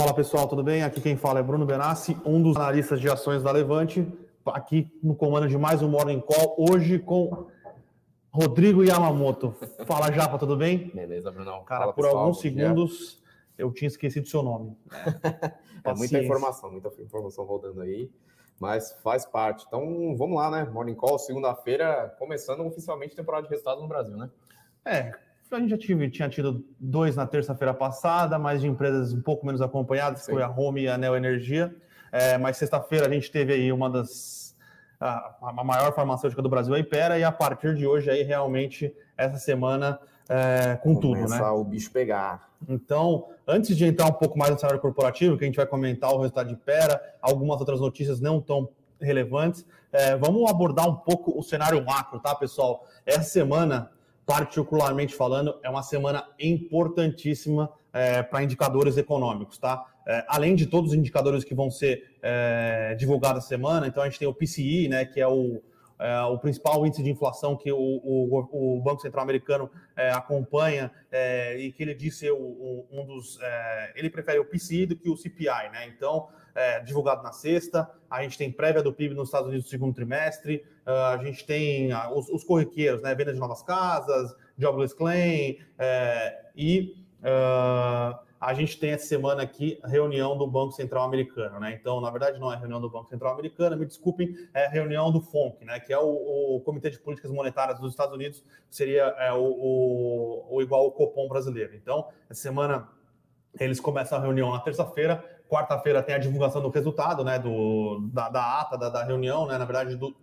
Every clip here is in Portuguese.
Fala pessoal, tudo bem? Aqui quem fala é Bruno Benassi, um dos analistas de ações da Levante, aqui no comando de mais um Morning Call, hoje com Rodrigo Yamamoto. Fala Japa, tudo bem? Beleza, Bruno. Cara, Fala, por pessoal. alguns dia. segundos eu tinha esquecido seu nome. É muita Paciência. informação, muita informação rodando aí, mas faz parte. Então vamos lá, né? Morning Call, segunda-feira, começando oficialmente a temporada de resultados no Brasil, né? É, a gente já tive, tinha tido dois na terça-feira passada, mas de empresas um pouco menos acompanhadas, Sim. foi a Home e a Neo Energia. É, mas sexta-feira a gente teve aí uma das a, a maior farmacêutica do Brasil, a Ipera, e a partir de hoje aí realmente essa semana é, com tudo, né? Começa o bicho pegar. Então, antes de entrar um pouco mais no cenário corporativo, que a gente vai comentar o resultado de Pera, algumas outras notícias não tão relevantes, é, vamos abordar um pouco o cenário macro, tá, pessoal? Essa semana, particularmente falando, é uma semana importantíssima para indicadores econômicos, tá? É, além de todos os indicadores que vão ser é, divulgados semana, então a gente tem o PCI, né, que é o, é, o principal índice de inflação que o, o- o Banco Central Americano é, acompanha é, e que ele disse um dos. é, ele prefere o PCI do que o CPI, né? Então, é, divulgado na sexta, a gente tem prévia do PIB nos Estados Unidos no segundo trimestre, ah, a gente tem ah, os, os corriqueiros, né? Venda de novas casas, jobless claim, é, e ah, a gente tem essa semana aqui reunião do Banco Central Americano, né? Então, na verdade, não é reunião do Banco Central Americano, me desculpem, é reunião do FONC, né? Que é o, o Comitê de Políticas Monetárias dos Estados Unidos, seria é, o, o- o igual ao Copom brasileiro. Então, essa semana eles começam a reunião na terça-feira, quarta-feira tem a divulgação do resultado, né? Do, da, da ata da, da reunião, né? Na verdade, do-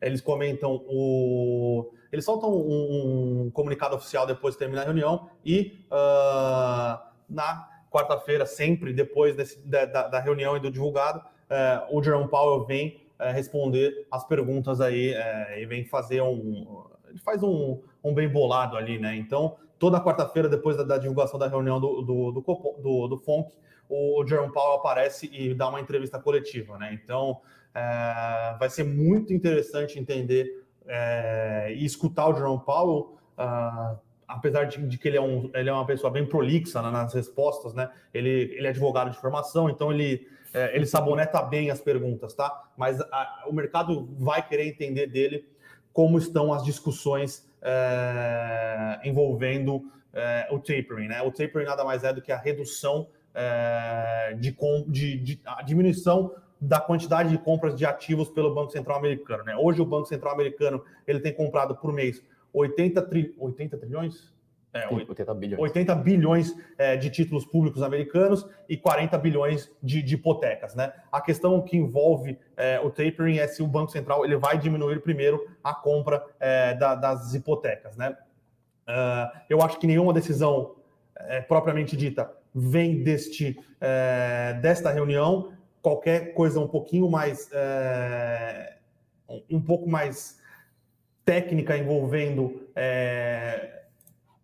eles comentam o. Eles soltam um, um comunicado oficial depois de terminar a reunião e ah, na quarta-feira, sempre depois desse- da, da- reunião e do divulgado, eh, o Jerome Powell vem eh, responder as perguntas aí eh, e vem fazer um. Ele faz um, um bem bolado ali, né? Então, toda quarta-feira, depois da, da divulgação da reunião do, do, do, do, do FONC, o Jerome Powell aparece e dá uma entrevista coletiva, né? Então, eh, vai ser muito interessante entender eh, e escutar o Jerome Powell. ah, apesar de, de que ele é, um, ele é uma pessoa bem prolixa né, nas respostas, né? Ele, ele é advogado de formação, então ele, é, ele saboneta bem as perguntas, tá? Mas a- o mercado vai querer entender dele como estão as discussões é, envolvendo é, o tapering, né? O tapering nada mais é do que a redução é, de, de, de a diminuição da quantidade de compras de ativos pelo Banco Central Americano, né? Hoje o Banco Central Americano ele tem comprado por mês 80, tri, 80 trilhões? É, 80 bilhões. 80 bilhões é, de títulos públicos americanos e 40 bilhões de, de hipotecas, né? A questão que envolve é, o tapering é se o Banco Central ele vai diminuir primeiro a compra é, da- das hipotecas, né? Ah, eu acho que nenhuma decisão é, propriamente dita vem deste é, desta reunião. Qualquer coisa um pouquinho mais é, um pouco mais técnica envolvendo é,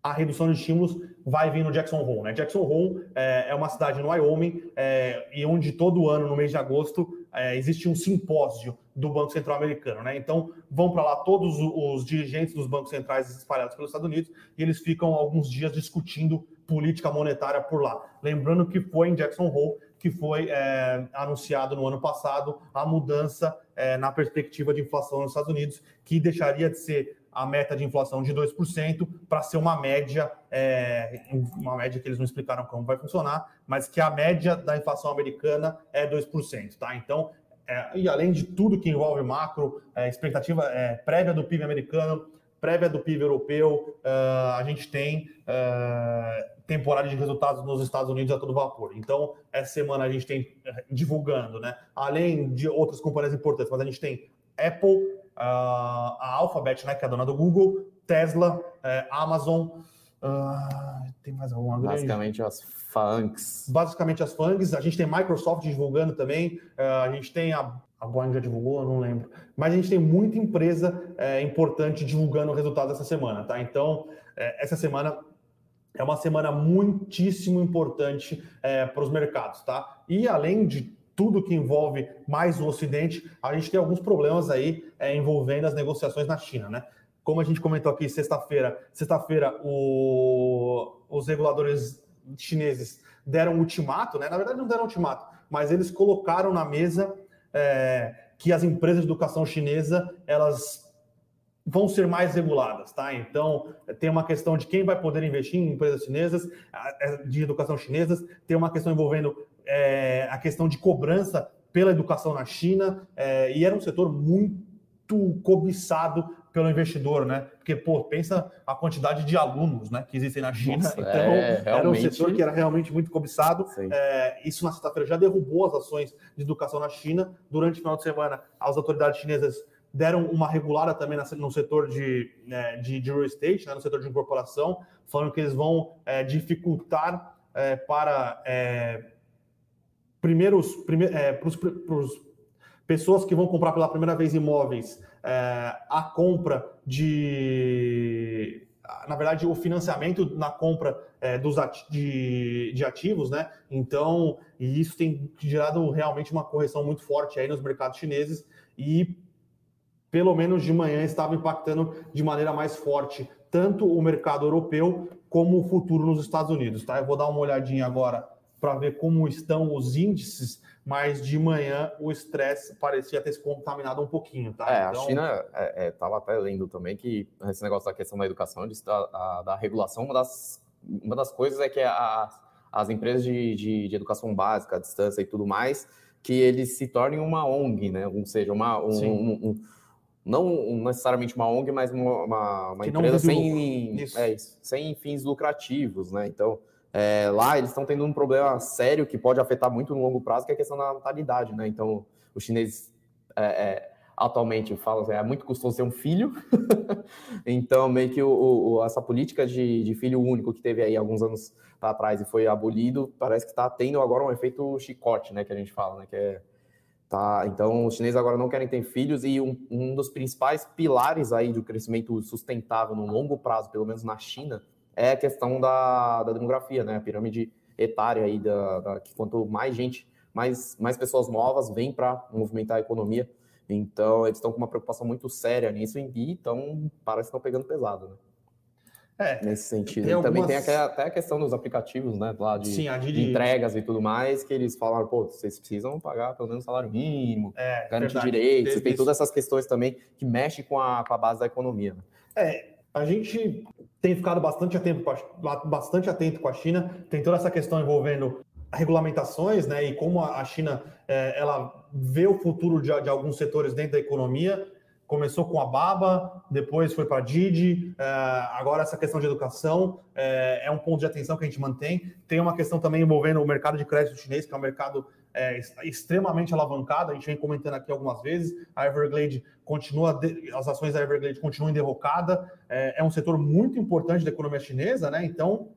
a redução de estímulos vai vir no Jackson Hole. Né? Jackson Hole é, é uma cidade no Wyoming é, e onde todo ano, no mês de agosto, é, existe um simpósio do Banco Central Americano. Né? Então, vão para lá todos os dirigentes dos bancos centrais espalhados pelos Estados Unidos e eles ficam alguns dias discutindo política monetária por lá. Lembrando que foi em Jackson Hole que foi é, anunciado no ano passado a mudança é, na perspectiva de inflação nos Estados Unidos, que deixaria de ser a meta de inflação de 2% para ser uma média, é, uma média que eles não explicaram como vai funcionar, mas que a média da inflação americana é 2%, tá? Então, é, e além de tudo que envolve macro, é, expectativa é, prévia do PIB americano, prévia do PIB europeu, uh, a gente tem uh, temporada de resultados nos Estados Unidos a todo vapor. Então, essa semana a gente tem uh, divulgando, né? Além de outras companhias importantes, mas a gente tem Apple, a Alphabet, né, que é a dona do Google, Tesla, eh, Amazon, tem mais alguma grande? Basicamente as FANGs. Basicamente as FANGs. A gente tem Microsoft divulgando também. a gente tem a a Boeing já divulgou, não lembro. Mas a gente tem muita empresa é, importante divulgando o resultado dessa semana, tá? Então, é, essa semana é uma semana muitíssimo importante é, para os mercados, tá? E além de tudo que envolve mais o Ocidente, a gente tem alguns problemas aí envolvendo as negociações na China, né? Como a gente comentou aqui sexta-feira, sexta-feira os reguladores chineses deram ultimato, né? Na verdade, não deram ultimato, mas eles colocaram na mesa é, que as empresas de educação chinesa elas vão ser mais reguladas, tá? Então, tem uma questão de quem vai poder investir em empresas chinesas, é, de educação chinesas, tem uma questão envolvendo é, a questão de cobrança pela educação na China, é, e era um setor muito cobiçado pelo investidor, né? Porque, pô, pensa a quantidade de alunos né, que existem na China. Nossa, então, é, era um setor que era realmente muito cobiçado. É, isso na sexta-feira já derrubou as ações de educação na China. Durante o final de semana, as autoridades chinesas deram uma regulada também no setor de, né, de, de real estate, né, no setor de incorporação, falando que eles vão é, dificultar é, para é, primeiros, prime, é, para os pessoas que vão comprar pela primeira vez imóveis, é, a compra de. Na verdade, o financiamento na compra é, dos ati de, de, ativos, né? Então, e isso tem gerado realmente uma correção muito forte aí nos mercados chineses e, pelo menos de manhã, estava impactando de maneira mais forte tanto o mercado europeu como o futuro nos Estados Unidos, tá? Eu vou dar uma olhadinha agora para ver como estão os índices mas de manhã o estresse parecia ter se contaminado um pouquinho, tá? É, então... a China estava é, é, até lendo também que esse negócio da questão da educação, da, da regulação, uma das, uma das coisas é que a, as empresas de, de, de, educação básica, à distância e tudo mais, que eles se tornem uma ONG, né? Ou seja, uma, um, um, um não necessariamente uma ONG, mas uma, uma, uma empresa sem, é, sem fins lucrativos, né? Então, é, lá eles estão tendo um problema sério que pode afetar muito no longo prazo, que é a questão da natalidade, né? Então, os chineses é, é, atualmente falam assim, é muito custoso ter um filho, então meio que o, o, essa política de, de, filho único que teve aí alguns anos atrás e foi abolido, parece que está tendo agora um efeito chicote, né? Que a gente fala, né? Que é, tá, então, os chineses agora não querem ter filhos e um, um dos principais pilares aí do crescimento sustentável no longo prazo, pelo menos na China, é a questão da, da demografia, né? A pirâmide etária aí, da, da que quanto mais gente, mais, mais pessoas novas vêm para movimentar a economia. Então, eles estão com uma preocupação muito séria nisso e então parece que estão pegando pesado, né? É, nesse sentido. Tem algumas... Também tem até a questão dos aplicativos, né? Lá de, Sim, de... de, entregas e tudo mais, que eles falaram, pô, vocês precisam pagar pelo menos salário mínimo, é, garantir direitos, tem, tem todas essas questões também que mexem com a, com a base da economia. Né? É, a gente tem ficado bastante atento, bastante atento com a China, tem toda essa questão envolvendo regulamentações, né, e como a China é, ela vê o futuro de, de, alguns setores dentro da economia. Começou com a Baba, depois foi para a Didi, é, agora essa questão de educação é, é um ponto de atenção que a gente mantém. Tem uma questão também envolvendo o mercado de crédito chinês, que é um mercado é, extremamente alavancada, a gente vem comentando aqui algumas vezes, a Everglade continua, as ações da Everglade continuam em derrocada, é, é um setor muito importante da economia chinesa, né? Então.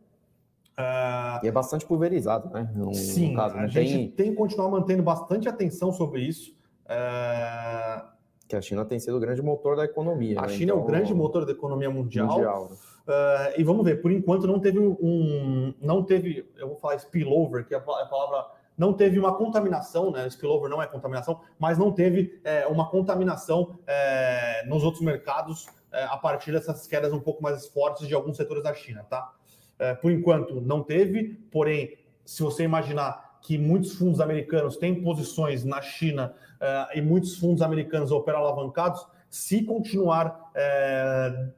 Uh... E é bastante pulverizado, né? No, sim, no caso, a gente tem... tem que continuar mantendo bastante atenção sobre isso. Uh... Que a China tem sido o grande motor da economia. A né? China então... é o então, grande motor da economia mundial. mundial né? uh, e vamos ver, por enquanto não teve um. Não teve, eu vou falar spillover, que é a palavra não teve uma contaminação, né? Spillover não é contaminação, mas não teve é, uma contaminação é, nos outros mercados é, a partir dessas quedas um pouco mais fortes de alguns setores da China, tá? É, por enquanto não teve, porém, se você imaginar que muitos fundos americanos têm posições na China é, e muitos fundos americanos operam alavancados, se continuar é,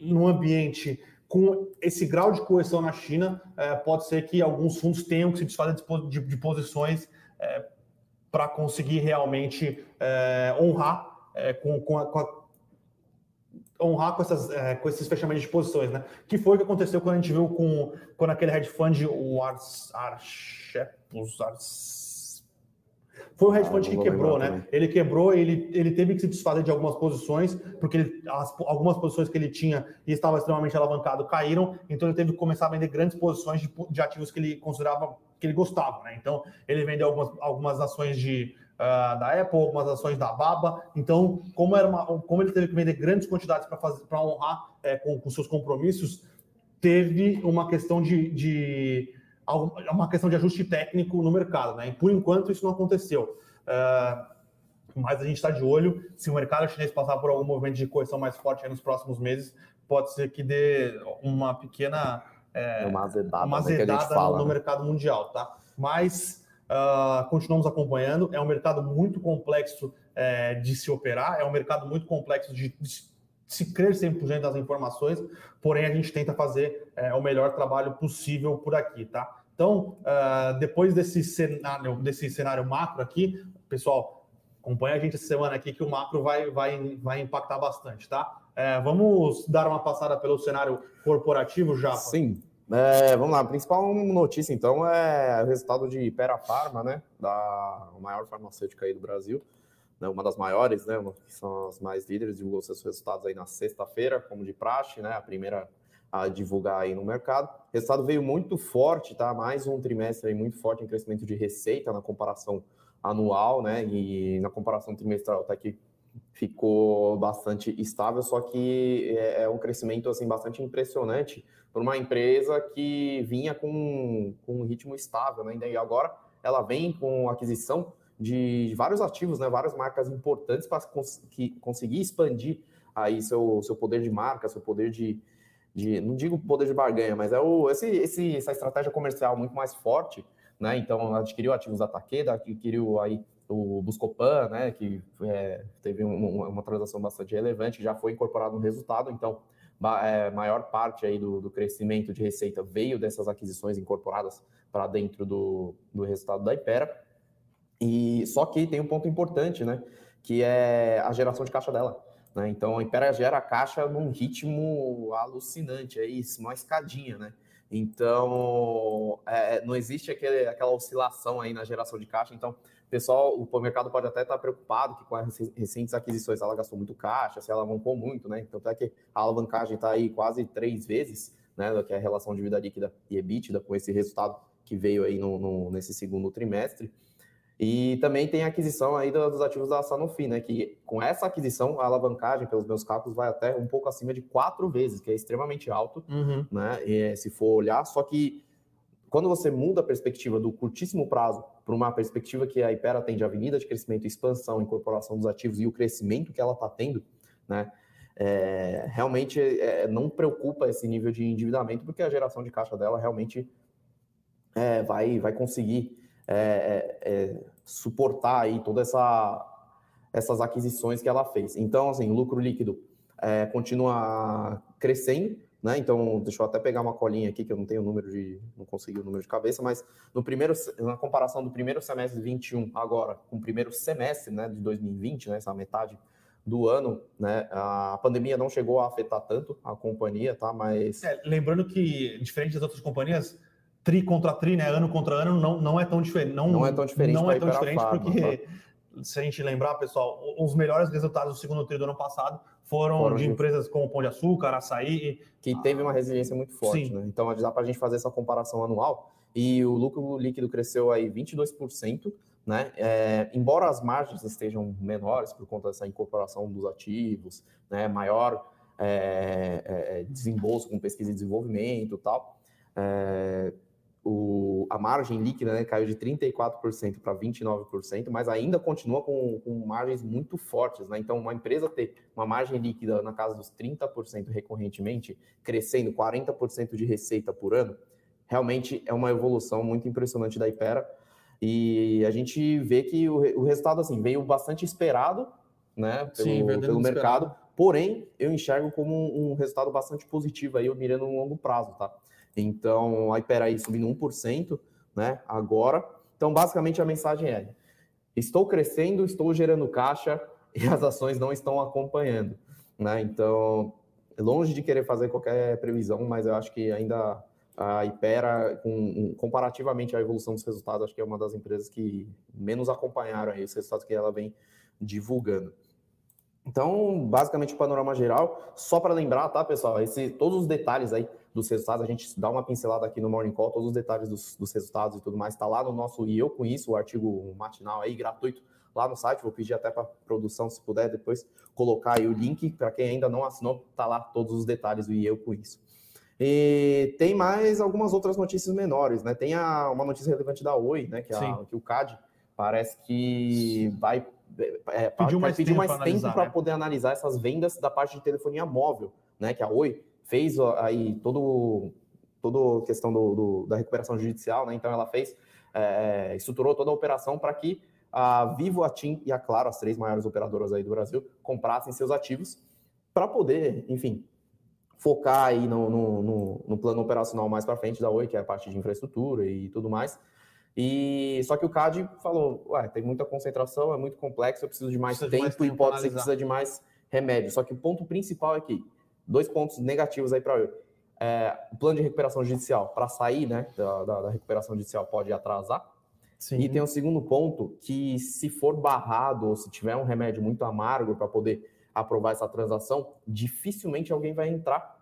no ambiente com esse grau de coerção na China, é, pode ser que alguns fundos tenham que se desfazer de, posições é, para conseguir realmente é, honrar com, com, a, com a, honrar com, essas, com esses fechamentos de posições, né? Que foi o que aconteceu quando a gente viu com quando aquele hedge fund, o Ars, Archepus, Ars, foi o hedge fund ah, que quebrou, né? Também. Ele quebrou, ele, ele teve que se desfazer de algumas posições, porque ele, as, algumas posições que ele tinha e estava extremamente alavancado caíram, então ele teve que começar a vender grandes posições de, de ativos que ele considerava que ele gostava, né? Então ele vendeu algumas, algumas ações de, uh, da Apple, algumas ações da Baba. Então, como, era uma, como ele teve que vender grandes quantidades para honrar é, com, com seus compromissos, teve uma questão de, de uma questão de ajuste técnico no mercado, né? E por enquanto isso não aconteceu. Uh, mas a gente está de olho. Se o mercado chinês passar por algum movimento de correção mais forte nos próximos meses, pode ser que dê uma pequena é, uma azedada, uma azedada né, fala, no, né? mercado mundial, tá? Mas uh, continuamos acompanhando. É um mercado muito complexo é, de se operar, é um mercado muito complexo de, de se crer 100% das informações, porém a gente tenta fazer é, o melhor trabalho possível por aqui, tá? Então, uh, depois desse cenário, desse cenário macro aqui, pessoal, acompanha a gente essa semana aqui que o macro vai, vai, vai impactar bastante, tá? É, vamos dar uma passada pelo cenário corporativo já? Sim. É, vamos lá, a principal notícia então é o resultado de Pera Pharma, né, da maior farmacêutica aí do Brasil, né, uma das maiores, né, que são as mais líderes, divulgou seus resultados aí na sexta-feira, como de praxe, né, a primeira a divulgar aí no mercado. O resultado veio muito forte, tá, mais um trimestre aí muito forte em crescimento de receita na comparação anual, né, e na comparação trimestral tá aqui ficou bastante estável, só que é, é um crescimento assim bastante impressionante para uma empresa que vinha com, com um ritmo estável, né? E agora ela vem com aquisição de, vários ativos, né? Várias marcas importantes para cons conseguir expandir aí seu, seu poder de marca, seu poder de, de não digo poder de barganha, mas é o, esse, esse, essa estratégia comercial muito mais forte, né? Então adquiriu ativos da Takeda, adquiriu aí o Buscopan, né, que é, teve um, uma transação bastante relevante, já foi incorporado no resultado, então é, maior parte aí do, do, crescimento de receita veio dessas aquisições incorporadas para dentro do, do resultado da Ipera. E só que tem um ponto importante, né, que é a geração de caixa dela. Né? Então a Ipera gera caixa num ritmo alucinante, é isso, uma escadinha, né? Então, é, não existe aquele, aquela oscilação aí na geração de caixa. Então, pessoal, o mercado pode até estar preocupado que com as recentes aquisições ela gastou muito caixa, se ela alavancou muito, né? Então, até que a alavancagem está aí quase três vezes, né? Que é a relação de vida líquida e EBITDA com esse resultado que veio aí no, no, nesse segundo trimestre. E também tem a aquisição aí dos ativos da Sanofi, né? Que com essa aquisição, a alavancagem, pelos meus cálculos, vai até um pouco acima de quatro vezes, que é extremamente alto, uhum. né? E, se for olhar, só que quando você muda a perspectiva do curtíssimo prazo para uma perspectiva que a Ipera tem de avenida de crescimento, expansão, incorporação dos ativos e o crescimento que ela está tendo, né? É, realmente é, não preocupa esse nível de endividamento, porque a geração de caixa dela realmente é, vai, vai conseguir é, é, é, suportar aí todas essa, essas aquisições que ela fez. Então, assim, lucro líquido continua crescendo, né? Então, deixa eu até pegar uma colinha aqui, que eu não tenho o número de. não consegui o número de cabeça, mas no primeiro, na comparação do primeiro semestre de 21 agora com o primeiro semestre né, de 2020, né, essa metade do ano, né? A pandemia não chegou a afetar tanto a companhia, tá? Mas. É, lembrando que, diferente das outras companhias, tri contra tri, né? Ano contra ano, não, não é tão diferente. Não, não é tão diferente. Não é tão diferente, porque. Tá? se a gente lembrar, pessoal, os melhores resultados do segundo tri do ano passado foram, foram de, de empresas como Pão de Açúcar, Açaí. Que teve uma resiliência muito forte, Sim. né? Então dá para a gente fazer essa comparação anual. E o lucro líquido cresceu aí 22%, né? É, embora as margens estejam menores por conta dessa incorporação dos ativos, né? Maior é, é, é desembolso com pesquisa e desenvolvimento e tal. É, o, a margem líquida né, caiu de 34% para 29%, mas ainda continua com, com, margens muito fortes. Né? Então, uma empresa ter uma margem líquida na casa dos 30% recorrentemente, crescendo 40% de receita por ano, realmente é uma evolução muito impressionante da Ipera. E a gente vê que o, o resultado assim veio bastante esperado né, pelo, Sim, pelo mercado, porém eu enxergo como um, um resultado bastante positivo aí, mirando no longo prazo, tá? Então, a Iperaí subindo 1%, né, agora. Então, basicamente, a mensagem é: estou crescendo, estou gerando caixa e as ações não estão acompanhando, né? Então, longe de querer fazer qualquer previsão, mas eu acho que ainda a Ipera, com, comparativamente à evolução dos resultados, acho que é uma das empresas que menos acompanharam aí os resultados que ela vem divulgando. Então, basicamente, o panorama geral, só para lembrar, tá, pessoal? Esse, todos os detalhes aí dos resultados, a gente dá uma pincelada aqui no Morning Call, todos os detalhes dos, dos resultados e tudo mais, está lá no nosso E Eu Com Isso, o artigo matinal aí, gratuito, lá no site. Vou pedir até para produção, se puder, depois colocar aí o link. Para quem ainda não assinou, tá lá todos os detalhes do E Eu Com Isso. E tem mais algumas outras notícias menores, né? Tem a, uma notícia relevante da Oi, né? Que, a, que o CAD parece que vai é, pediu mais tempo, mais tempo para né? poder analisar essas vendas da parte de telefonia móvel, né? Que a Oi fez aí todo toda a questão do, do, da recuperação judicial, né? Então ela fez, é, estruturou toda a operação para que a Vivo, a TIM e a Claro, as três maiores operadoras aí do Brasil, comprassem seus ativos para poder, enfim, focar aí no, no, no, no plano operacional mais para frente da Oi, que é a parte de infraestrutura e tudo mais. E só que o CAD falou, ué, tem muita concentração, é muito complexo, eu preciso de mais tempo, de mais tempo e pode ser que precisa de mais remédio. Só que o ponto principal é que dois pontos negativos aí para Oi. É, o plano de recuperação judicial para sair, né, da, da, da recuperação judicial pode atrasar, Sim. E tem um segundo ponto que se for barrado ou se tiver um remédio muito amargo para poder aprovar essa transação, dificilmente alguém vai entrar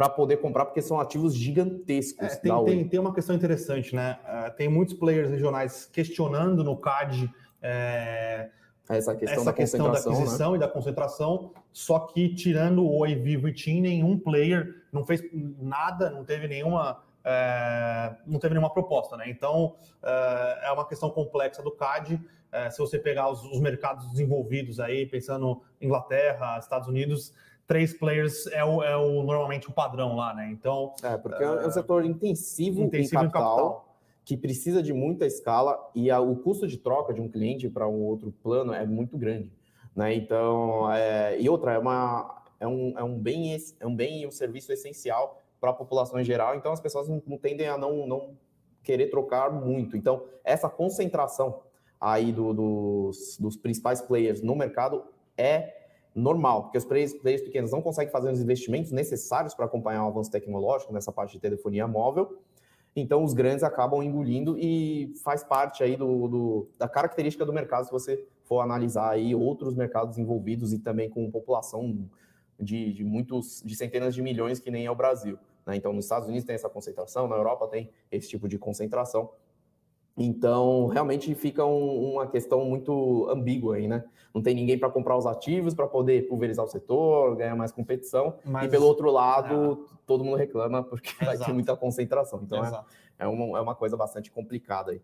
para poder comprar, porque são ativos gigantescos. É, tem, tem, tem, uma questão interessante, né? Uh, tem muitos players regionais questionando no CAD é, essa questão, essa da, questão da né? aquisição né? e da concentração, só que tirando o Oi, Vivo e TIM, nenhum player não fez nada, não teve nenhuma é, não teve nenhuma proposta, né? Então é, é uma questão complexa do CAD. É, se você pegar os, os, mercados desenvolvidos aí, pensando Inglaterra, Estados Unidos, três players é o, é o normalmente o padrão lá, né? Então é porque é um é, setor intensivo, intensivo em, capital, em capital. Que precisa de muita escala e a, o custo de troca de um cliente para um outro plano é muito grande. Né? Então, é, e outra, é, uma, é, um, é, um bem, é um bem e um serviço essencial para a população em geral, então as pessoas não, não tendem a não, não querer trocar muito. Então, essa concentração aí do, dos, dos principais players no mercado é normal, porque os players, players pequenos não conseguem fazer os investimentos necessários para acompanhar o avanço tecnológico nessa parte de telefonia móvel, então os grandes acabam engolindo e faz parte aí do, do, da característica do mercado se você for analisar aí outros mercados envolvidos e também com população de, de muitos, de centenas de milhões que nem é o Brasil. Né? Então, nos Estados Unidos tem essa concentração, na Europa tem esse tipo de concentração. Então, realmente fica um, uma questão muito ambígua aí, né? Não tem ninguém para comprar os ativos, para poder pulverizar o setor, ganhar mais competição. Mas, e pelo outro lado, é. todo mundo reclama porque Exato. vai ter muita concentração. Então, é, é, uma, é uma coisa bastante complicada aí.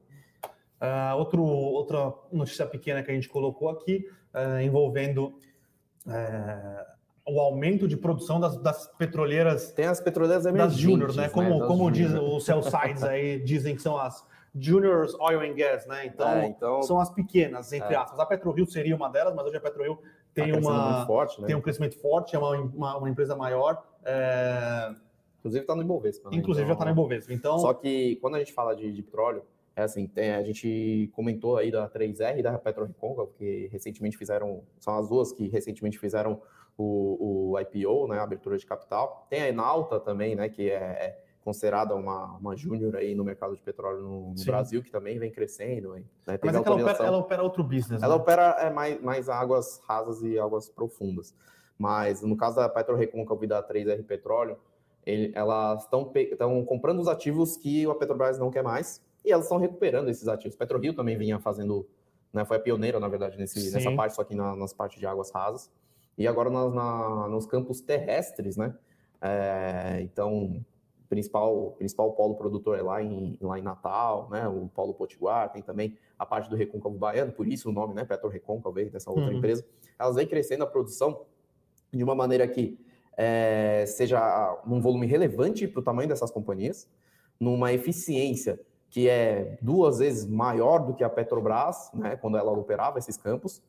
Uh, outro, outra notícia pequena que a gente colocou aqui, uh, envolvendo uh, o aumento de produção das, das petroleiras. Tem as petroleiras emergentes, das juniors, né? Como, né? como diz os sell sides aí dizem que são as juniors oil and gas, né? Então, é, então são as pequenas, entre é. aspas. A PetroRio seria uma delas, mas hoje a PetroRio tem tá uma forte, né? tem um crescimento forte, é uma, uma, uma empresa maior. É... Inclusive está no Ibovespa. Né? Inclusive então, já está no Ibovespa. Então, só que quando a gente fala de, de petróleo, é assim, tem, a gente comentou aí da 3R e da PetroRecôncavo, que recentemente fizeram, são as duas que recentemente fizeram o, o IPO, né, a abertura de capital. Tem a Enalta também, né, que é, é considerada uma, uma júnior aí no mercado de petróleo no, no Brasil, que também vem crescendo. Né? Mas é ela opera, ela opera, outro business, Ela né? opera é, mais, mais águas rasas e águas profundas. Mas no caso da PetroRecôncavo e da 3R Petróleo, ele, elas estão comprando os ativos que a Petrobras não quer mais e elas estão recuperando esses ativos. PetroRio também vinha fazendo, né, foi a pioneira, na verdade, nesse, nessa parte, só que na, nas partes de águas rasas. E agora nas, na, nos campos terrestres, né? É, então, principal principal polo produtor é lá em, lá em Natal, né? O polo Potiguar, tem também a parte do Recôncavo Baiano, por isso o nome, né? Petro Recôncavo veio dessa outra uhum. empresa. Elas vêm crescendo a produção de uma maneira que é, seja num volume relevante para o tamanho dessas companhias, numa eficiência que é duas vezes maior do que a Petrobras, né? Quando ela operava esses campos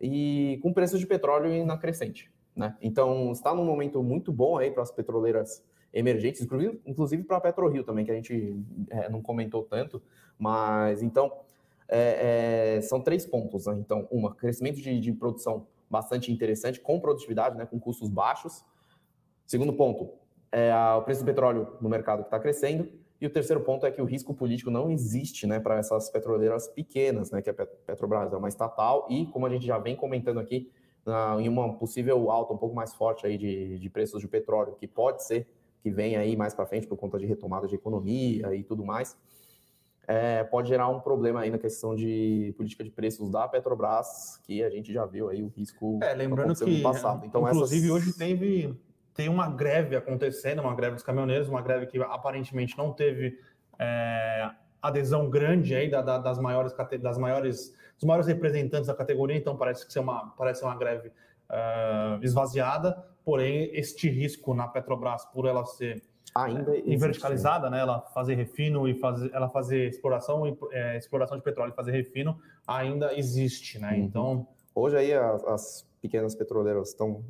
e com preços de petróleo na crescente. Né? Então, está num momento muito bom aí para as petroleiras emergentes, inclusive, para a PetroRio também, que a gente é, não comentou tanto, mas então é, é, são três pontos. Né? Então, uma, crescimento de, de, produção bastante interessante, com produtividade, né? com custos baixos. Segundo ponto, é o preço do petróleo no mercado que está crescendo. E o terceiro ponto é que o risco político não existe né, para essas petroleiras pequenas, né, que a Petrobras é uma estatal, e como a gente já vem comentando aqui, em uma possível alta um pouco mais forte aí de, de preços de petróleo, que pode ser que venha aí mais para frente por conta de retomada de economia e tudo mais, é, pode gerar um problema aí na questão de política de preços da Petrobras, que a gente já viu aí o risco é, lembrando que, no passado. Então, inclusive, essas... hoje teve tem uma greve acontecendo, uma greve dos caminhoneiros, uma greve que aparentemente não teve é, adesão grande aí da, da, das maiores das maiores dos maiores representantes da categoria, então parece que é uma parece uma greve uh, esvaziada. Porém, este risco na Petrobras por ela ser ainda em verticalizada, né? Ela fazer refino e fazer, ela fazer exploração e é, exploração de petróleo e fazer refino ainda existe, né? Uhum. Então hoje aí as, as pequenas petroleiras estão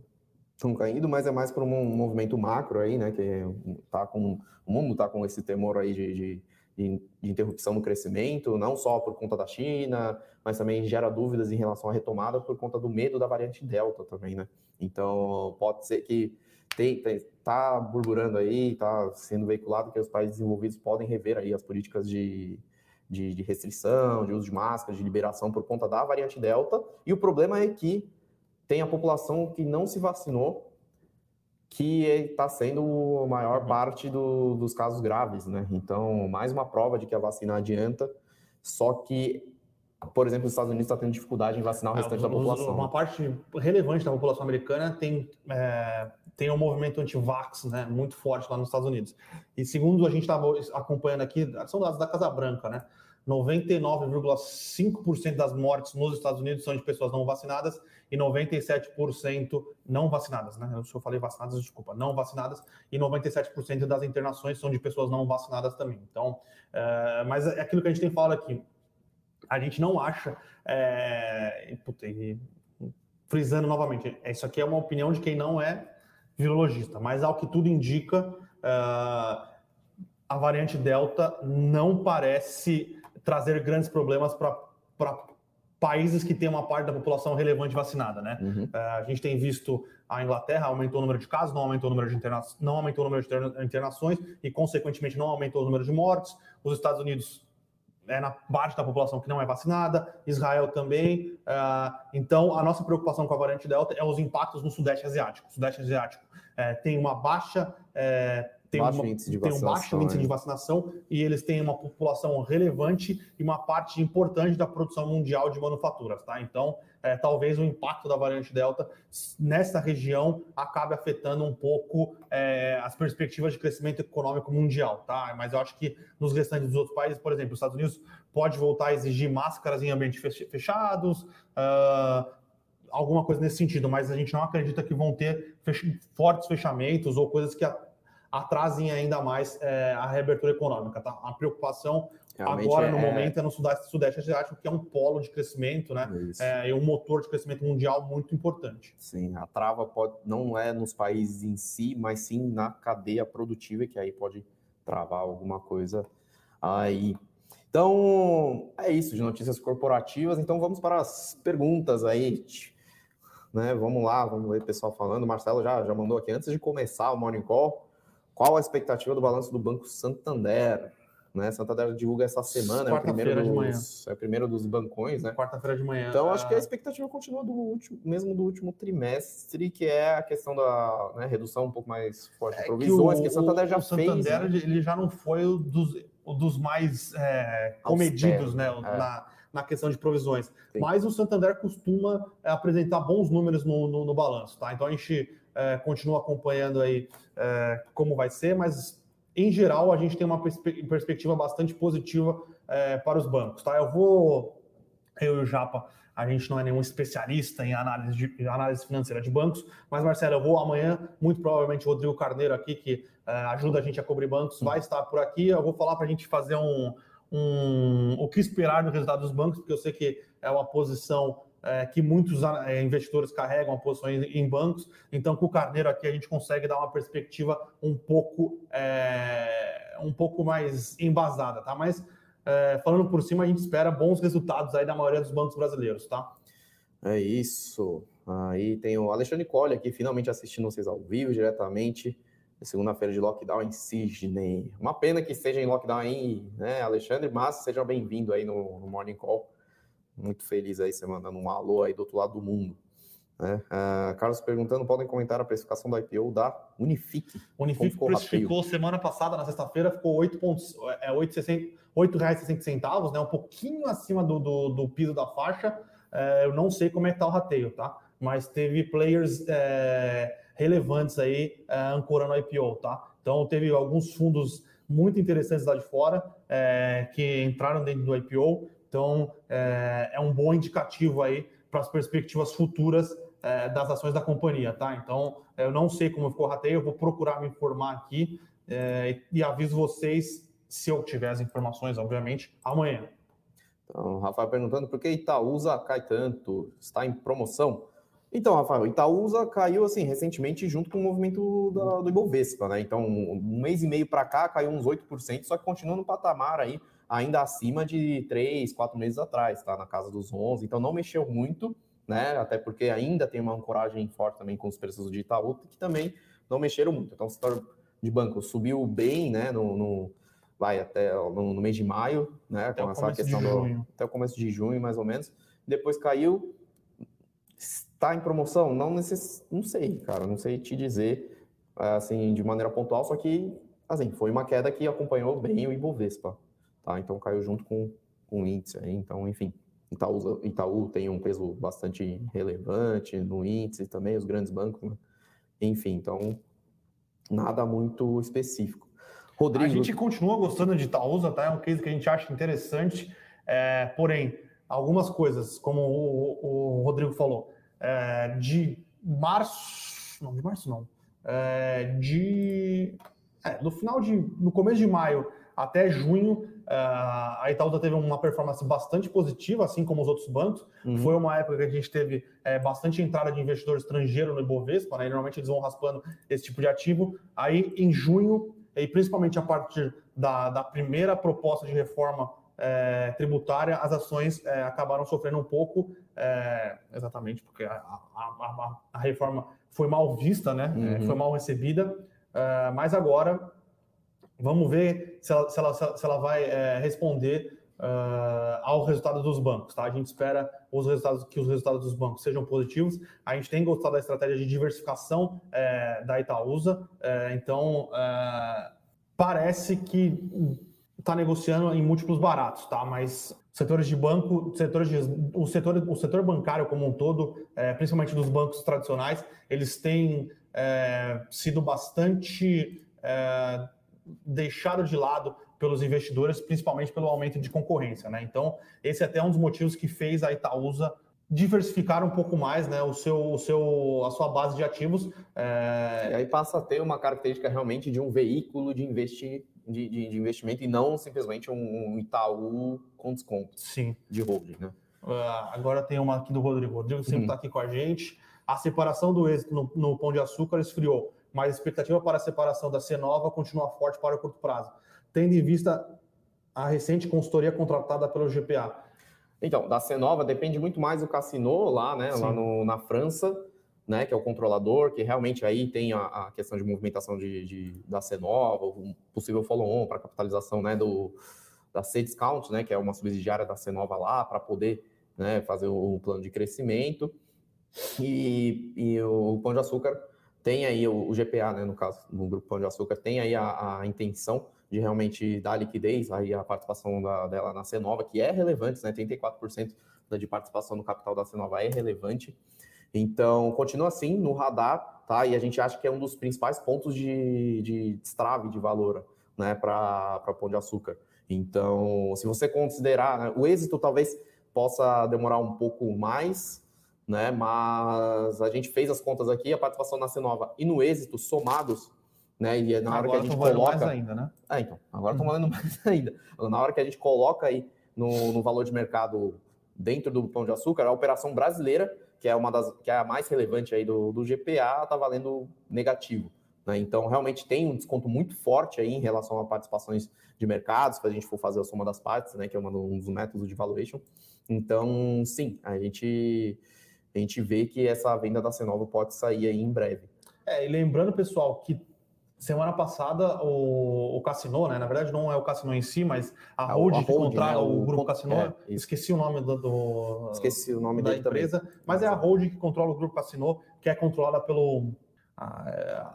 estão caindo, mas é mais por um movimento macro aí, né? Que tá com o mundo está com esse temor aí de, de, de, interrupção no crescimento, não só por conta da China, mas também gera dúvidas em relação à retomada por conta do medo da variante Delta também, né? Então pode ser que tem, tem, tá burburando aí, tá sendo veiculado que os países desenvolvidos podem rever aí as políticas de, de, de, restrição, de uso de máscaras, de liberação por conta da variante Delta. E o problema é que tem a população que não se vacinou, que está sendo a maior uhum. parte do, dos casos graves, né? Então, mais uma prova de que a vacina adianta, só que por exemplo, os Estados Unidos está tendo dificuldade em vacinar o é, restante é, da população. Uma parte relevante da população americana tem, é, tem um movimento anti-vax né, muito forte lá nos Estados Unidos. E segundo a gente estava acompanhando aqui, são dados da Casa Branca, né? 99,5% das mortes nos Estados Unidos são de pessoas não vacinadas e 97% não vacinadas, né? Se eu falei vacinadas, desculpa, não vacinadas, e 97% das internações são de pessoas não vacinadas também. Então, é, mas é aquilo que a gente tem falado aqui a gente não acha. É, puta, frisando novamente, isso aqui é uma opinião de quem não é virologista, mas ao que tudo indica, uh, a variante Delta não parece trazer grandes problemas para países que têm uma parte da população relevante vacinada, né? Uhum. Uh, a gente tem visto a Inglaterra aumentou o número de casos, não aumentou o número de interna não aumentou o número de internações e consequentemente não aumentou o número de mortes. Os Estados Unidos é na parte da população que não é vacinada, Israel também. Uh, então, a nossa preocupação com a variante Delta é os impactos no Sudeste Asiático. O Sudeste Asiático é, tem uma baixa. É, tem, uma, índice de tem um baixo índice de vacinação e eles têm uma população relevante e uma parte importante da produção mundial de manufaturas, tá? Então, é, talvez o impacto da variante Delta nessa região acabe afetando um pouco é, as perspectivas de crescimento econômico mundial, tá? Mas eu acho que nos restantes dos outros países, por exemplo, os Estados Unidos pode voltar a exigir máscaras em ambientes fechados, uh, alguma coisa nesse sentido, mas a gente não acredita que vão ter fech fortes fechamentos ou coisas que atrasem ainda mais é, a reabertura econômica, tá? A preocupação Realmente agora, é... no momento, é no Sudeste, Sudeste Asiático, que é um polo de crescimento, né? É, e um motor de crescimento mundial muito importante. Sim, a trava pode, não é nos países em si, mas sim na cadeia produtiva, que aí pode travar alguma coisa aí. Então, é isso de notícias corporativas. Então, vamos para as perguntas aí. Né? Vamos lá, vamos ver o pessoal falando. O Marcelo já, já mandou aqui antes de começar o Morning Call. Qual a expectativa do balanço do Banco Santander? Né? Santander divulga essa semana, é o primeiro dos, é o primeiro dos bancões, né? Quarta-feira de manhã. Então, acho que a expectativa continua do último, mesmo do último trimestre, que é a questão da né, redução um pouco mais forte de provisões, é que, o, que o Santander já o fez. Santander, né? ele já não foi o dos, o dos mais é, comedidos, né? É. Na, na questão de provisões. Sim. Mas o Santander costuma é, apresentar bons números no, no, no balanço, tá? Então a gente é, continua acompanhando aí como vai ser, mas em geral, a gente tem uma perspe perspectiva bastante positiva é, para os bancos. Tá? Eu vou, eu e o Japa, a gente não é nenhum especialista em análise, de, análise financeira de bancos, mas, Marcelo, eu vou amanhã, muito provavelmente, o Rodrigo Carneiro aqui, que é, ajuda a gente a cobrir bancos, vai estar por aqui. Eu vou falar para a gente fazer um, um, o que esperar do resultado dos bancos, porque eu sei que é uma posição é, que muitos é, investidores carregam a posição em, bancos. Então, com o Carneiro aqui, a gente consegue dar uma perspectiva um pouco, é, um pouco mais embasada, tá? Mas, é, falando por cima, a gente espera bons resultados aí da maioria dos bancos brasileiros, tá? É isso. Aí tem o Alexandre Colli aqui, finalmente assistindo vocês ao vivo, diretamente. Segunda-feira de lockdown em Sydney. Uma pena que esteja em lockdown aí, né, Alexandre? Mas seja bem-vindo aí no, no Morning Call muito feliz aí você mandando um alô aí do outro lado do mundo. Né? Uh, Carlos perguntando, podem comentar a precificação da IPO da Unifique. Unifique precificou semana passada, na sexta-feira, ficou 8,60 é, 8,60 né? Um pouquinho acima do, do, do piso da faixa. É, eu não sei como é que tá o rateio, tá? Mas teve players é, relevantes aí é, ancorando a IPO, tá? Então teve alguns fundos muito interessantes lá de fora é, que entraram dentro do IPO. Então, é, é um bom indicativo aí para as perspectivas futuras é, das ações da companhia, tá? Então, eu não sei como ficou o rateio, eu vou procurar me informar aqui é, e aviso vocês, se eu tiver as informações, obviamente, amanhã. Então, Rafael perguntando por que Itaúsa cai tanto? Está em promoção? Então, Rafael, Itaúsa caiu assim recentemente junto com o movimento da, do Ibovespa, né? Então, um mês e meio para cá caiu uns 8%, só que continua no patamar aí ainda acima de 3, 4 meses atrás, tá? Na casa dos 11, então não mexeu muito, né? Até porque ainda tem uma ancoragem forte também com os preços de Itaú, que também não mexeram muito. Então, o setor de banco subiu bem, né? No, no vai até no, no, mês de maio, né? Até com essa questão do até o começo de junho, mais ou menos. Depois caiu Está em promoção? Não, necess... não sei, cara, não sei te dizer assim de maneira pontual, só que assim, foi uma queda que acompanhou bem o Ibovespa, tá? Então caiu junto com, com o índice aí, então, enfim. Itaú, Itaú tem um peso bastante relevante no índice também, os grandes bancos, né? enfim, então nada muito específico. Rodrigo... A gente continua gostando de Itaúsa, tá? É um case que a gente acha interessante, é, porém, algumas coisas, como o, o Rodrigo falou, é, de março, não, de março não, é, de é, no final de, no começo de maio até junho, é, a Itaúsa teve uma performance bastante positiva, assim como os outros bancos. Uhum. Foi uma época que a gente teve é, bastante entrada de investidor estrangeiro no Ibovespa, né? E normalmente eles vão raspando esse tipo de ativo. Aí, em junho, e principalmente a partir da, da primeira proposta de reforma é, tributária, as ações é, acabaram sofrendo um pouco, exatamente porque a, a, a, a, reforma foi mal vista, né? Uhum. foi mal recebida, é, mas agora vamos ver se ela, se ela, se ela vai é, responder ao resultado dos bancos, tá? A gente espera os resultados que os resultados dos bancos sejam positivos. A gente tem gostado da estratégia de diversificação da Itaúsa, então parece que está negociando em múltiplos baratos, tá? Mas setores de banco, setores de, o, setor, o setor bancário como um todo, é, principalmente dos bancos tradicionais, eles têm é, sido bastante é, deixado de lado pelos investidores, principalmente pelo aumento de concorrência, né? Então, esse é até um dos motivos que fez a Itaúsa diversificar um pouco mais né, o seu, o seu, a sua base de ativos. É... E aí passa a ter uma característica realmente de um veículo de, investi... de, de, de investimento e não simplesmente um, Itaú com desconto Sim. de holding. Né? Uh, agora tem uma aqui do Rodrigo. Rodrigo sempre está uhum. aqui com a gente. A separação do êxito no, no Pão de Açúcar esfriou, mas a expectativa para a separação da Cenova continua forte para o curto prazo, tendo em vista a recente consultoria contratada pelo GPA então, da Cenova depende muito mais do Cassino lá, né, Sim. lá no, na França, né, que é o controlador, que realmente aí tem a, a questão de movimentação de, de da Cenova, um possível follow-on para capitalização, né, do da C-Discount, né, que é uma subsidiária da Cenova lá, para poder, né, fazer o plano de crescimento. E, e o Pão de Açúcar tem aí o, o, GPA, né, no caso, no grupo Pão de Açúcar, tem aí a, a intenção de realmente dar liquidez, aí a participação da, dela na Cenova, que é relevante, né? 34% de participação no capital da Cenova é relevante. Então, continua assim no radar, tá? E a gente acha que é um dos principais pontos de, de destrave de valor, né, para Pão de Açúcar. Então, se você considerar, né, o êxito talvez possa demorar um pouco mais, né? Mas a gente fez as contas aqui, a participação na Cenova e no êxito somados né? E é na hora agora que a gente coloca. Mais ainda, né? Ah, então. Agora estão uhum. valendo mais ainda. Na hora que a gente coloca aí no, no valor de mercado dentro do Pão de Açúcar, a operação brasileira, que é uma das que é a mais relevante aí do, do GPA, está valendo negativo. Né? Então, realmente tem um desconto muito forte aí em relação a participações de mercados, se a gente for fazer a soma das partes, né? Que é um dos métodos de valuation. Então, sim, a gente, a gente vê que essa venda da Cenova pode sair aí em breve. É, e lembrando, pessoal, que Semana passada, o, o Cassino, né? Na verdade, não é o Cassino em si, mas a Hold que controla né? o, o, grupo Cassino. É, esqueci o nome do, do esqueci o nome da empresa, também. mas é a Hold que controla o grupo Cassino, que é controlada pelo. Ah,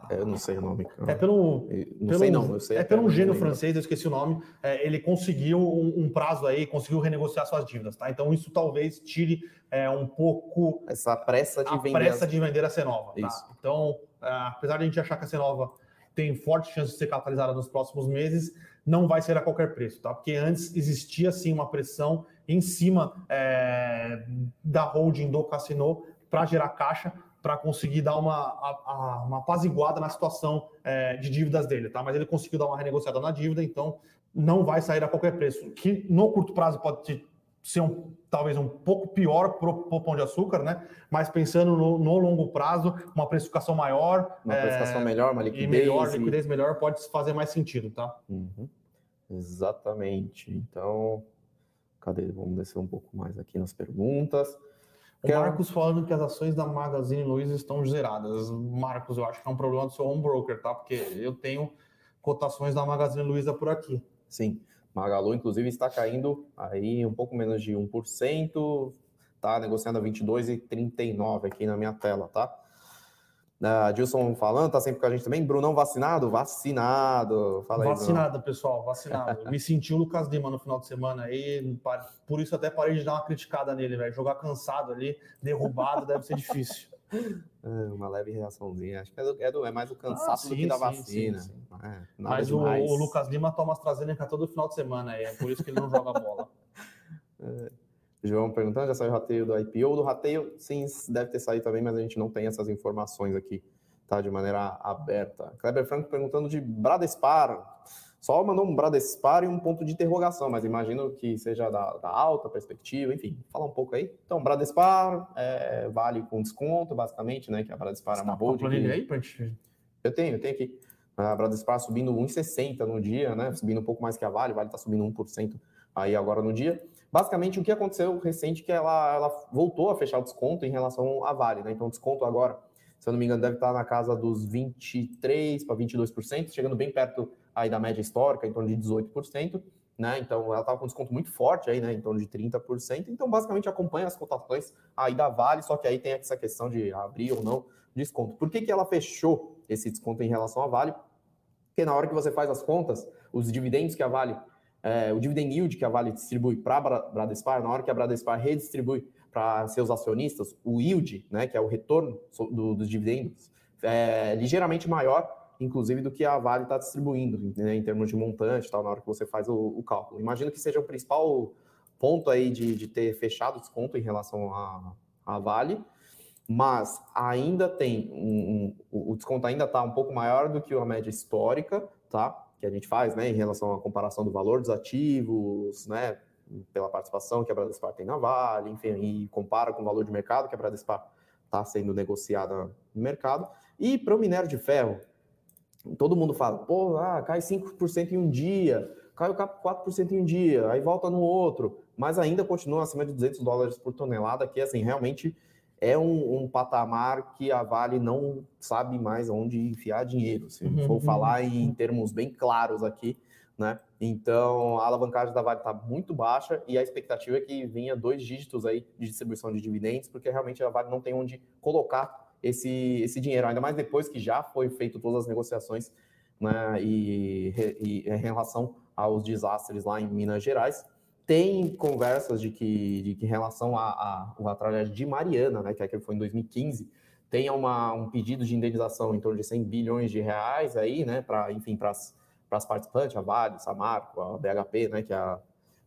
é, eu não sei o nome. É pelo. Não pelo, sei, não. Eu sei é pelo um gênio francês, eu esqueci o nome. É, ele conseguiu um, um, prazo aí, conseguiu renegociar suas dívidas, tá? Então, isso talvez tire é, um pouco. Essa pressa de a vender. pressa de vender a Cenova. Tá? Então, é, apesar de a gente achar que a Cenova tem forte chance de ser capitalizada nos próximos meses, não vai ser a qualquer preço, tá? Porque antes existia sim uma pressão em cima é, da holding do Cassino para gerar caixa, para conseguir dar uma, a, a, uma apaziguada na situação é, de dívidas dele, tá? Mas ele conseguiu dar uma renegociada na dívida, então não vai sair a qualquer preço. Que no curto prazo pode ser um, talvez um pouco pior para o pão de açúcar, né? Mas pensando no, no, longo prazo, uma precificação maior, uma precificação é, melhor, uma liquidez, e melhor, liquidez melhor pode fazer mais sentido, tá? Uhum. Exatamente. Então, cadê? Vamos descer um pouco mais aqui nas perguntas. O Marcos falando que as ações da Magazine Luiza estão zeradas. Marcos, eu acho que é um problema do seu home broker, tá? Porque eu tenho cotações da Magazine Luiza por aqui. Sim. Magalu, inclusive, está caindo aí um pouco menos de 1%, tá negociando a 22,39 aqui na minha tela, tá? Uh, Dilson falando, tá sempre com a gente também. Brunão vacinado? Vacinado. Fala aí, vacinado, Bruno. pessoal, vacinado. Me senti o Lucas Lima no final de semana aí, por isso até parei de dar uma criticada nele, velho. Jogar cansado ali, derrubado, deve ser difícil. É, uma leve reaçãozinha. Acho que é, do, é, do, é mais o cansaço ah, sim, do que da sim, vacina. Sim, é, Mas o, o, Lucas Lima toma AstraZeneca todo final de semana, é por isso que ele não joga bola. É. João perguntando, já saiu o rateio do IPO? Do rateio, sim, deve ter saído também, mas a gente não tem essas informações aqui, tá? De maneira aberta. Kleber Franco perguntando de Bradespar. Só mandou um Bradespar e um ponto de interrogação, mas imagino que seja da, da alta perspectiva, enfim, fala um pouco aí. Então, Bradespar é, vale com desconto, basicamente, né? Que a Bradespar Você é uma tá boa. Que... aí pra gente... Eu tenho, eu tenho aqui. A Bradespar subindo 1,60 no dia, né? Subindo um pouco mais que a Vale, Vale está subindo 1% aí agora no dia. Basicamente, o que aconteceu recente que ela, ela voltou a fechar o desconto em relação à Vale, né? Então, o desconto agora, se eu não me engano, deve estar na casa dos 23% para 22%, chegando bem perto aí da média histórica, em torno de 18%, né? Então ela estava com desconto muito forte aí, né? Em torno de 30%. Então, basicamente, acompanha as cotações aí da Vale, só que aí tem essa questão de abrir ou não desconto. Por que, que ela fechou esse desconto em relação à Vale? Porque na hora que você faz as contas, os dividendos que a Vale, é, o dividend yield que a Vale distribui para a Bradespar, na hora que a Bradespar redistribui para seus acionistas, o yield, né, que é o retorno do, dos dividendos, é ligeiramente maior inclusive, do que a Vale está distribuindo, né, em termos de montante, tal, na hora que você faz o, o cálculo. Imagino que seja o principal ponto aí de, de ter fechado desconto em relação à Vale, mas ainda tem um, um, o desconto ainda está um pouco maior do que a média histórica, tá? Que a gente faz, né, em relação à comparação do valor dos ativos, né, pela participação que a Bradespar tem na Vale, enfim, e compara com o valor de mercado que a Bradespar está sendo negociada no mercado. E para o minério de ferro, todo mundo fala, pô, ah, cai 5% em um dia, cai 4% em um dia, aí volta no outro, mas ainda continua acima de 200 dólares por tonelada, que assim, realmente é um, um patamar que a Vale não sabe mais onde enfiar dinheiro, se uhum, for falar em termos bem claros aqui, né? Então, a alavancagem da Vale está muito baixa e a expectativa é que venha dois dígitos aí de distribuição de dividendos, porque realmente a Vale não tem onde colocar esse, esse dinheiro, ainda mais depois que já foi feito todas as negociações né, e, e, em relação aos desastres lá em Minas Gerais. Tem conversas de que, de que em relação à a, a, a, tragédia de Mariana, né, que é que foi em 2015, tenha uma, um pedido de indenização em torno de 100 bilhões de reais aí, né, para, enfim, para as participantes, a Vale, Samarco, a BHP, né, que é a,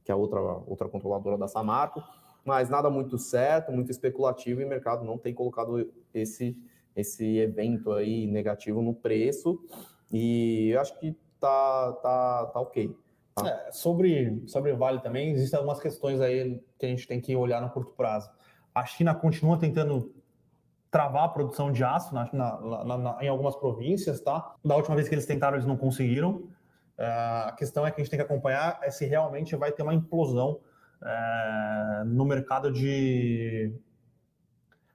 que é a outra, outra controladora da Samarco, mas nada muito certo, muito especulativo, e o mercado não tem colocado esse, esse evento aí negativo no preço, e eu acho que tá, tá, tá ok. Tá? É, sobre, sobre Vale também, existem algumas questões aí que a gente tem que olhar no curto prazo. A China continua tentando travar a produção de aço na, na, na, em algumas províncias, tá? Da última vez que eles tentaram, eles não conseguiram. É, a questão é que a gente tem que acompanhar é se realmente vai ter uma implosão é, no mercado de,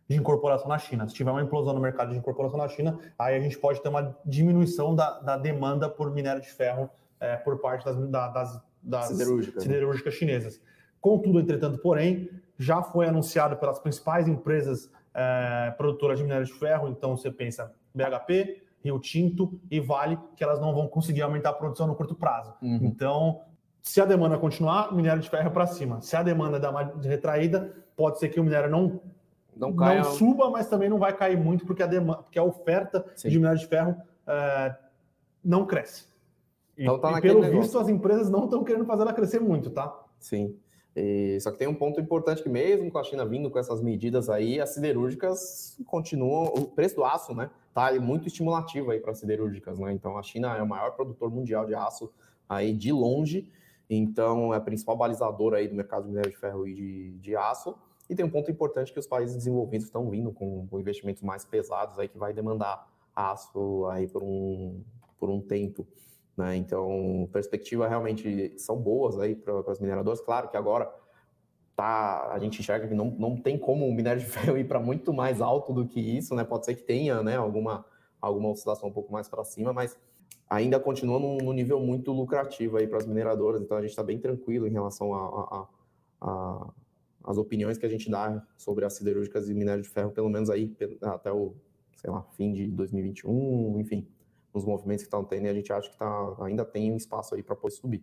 de incorporação na China. Se tiver uma implosão no mercado de incorporação na China, aí a gente pode ter uma diminuição da, da demanda por minério de ferro é, por parte das, das, das Siderúrgica, né? siderúrgicas chinesas. Contudo, entretanto, porém, já foi anunciado pelas principais empresas é, produtoras de minério de ferro, então você pensa BHP, Rio Tinto e Vale, que elas não vão conseguir aumentar a produção no curto prazo. Uhum. Então, se a demanda continuar, minério de ferro é para cima. Se a demanda dá uma retraída, pode ser que o minério não, não, caia... não suba, mas também não vai cair muito, porque a, demanda, porque a oferta Sim. de minério de ferro é, não cresce. E, então, tá e pelo negócio. visto, as empresas não estão querendo fazer ela crescer muito, tá? Sim. E, só que tem um ponto importante que mesmo com a China vindo com essas medidas aí, as siderúrgicas continuam, o preço do aço, né, tá muito estimulativo aí para as siderúrgicas, né? Então a China é o maior produtor mundial de aço aí de longe, então é a principal balizadora aí do mercado de minério de ferro e de, de aço. E tem um ponto importante que os países desenvolvidos estão vindo com, com investimentos mais pesados aí que vai demandar aço aí por um, por um tempo. Né? Então, perspectiva realmente são boas aí para as mineradoras. Claro que agora tá, a gente enxerga que não, não tem como o minério de ferro ir para muito mais alto do que isso, né? Pode ser que tenha né, alguma, alguma oscilação um pouco mais para cima, mas ainda continua num, num, nível muito lucrativo aí para as mineradoras. Então, a gente está bem tranquilo em relação a, a, a, as opiniões que a gente dá sobre as siderúrgicas e minério de ferro, pelo menos aí até o, sei lá, fim de 2021, enfim nos movimentos que estão tendo, e a gente acha que tá, ainda tem um espaço aí para poder subir.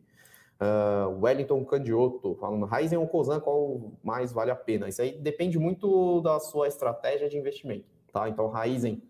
Uh, Wellington Candioto, falando, Raizen ou Cosan, qual mais vale a pena? Isso aí depende muito da sua estratégia de investimento, tá? Então, Raizen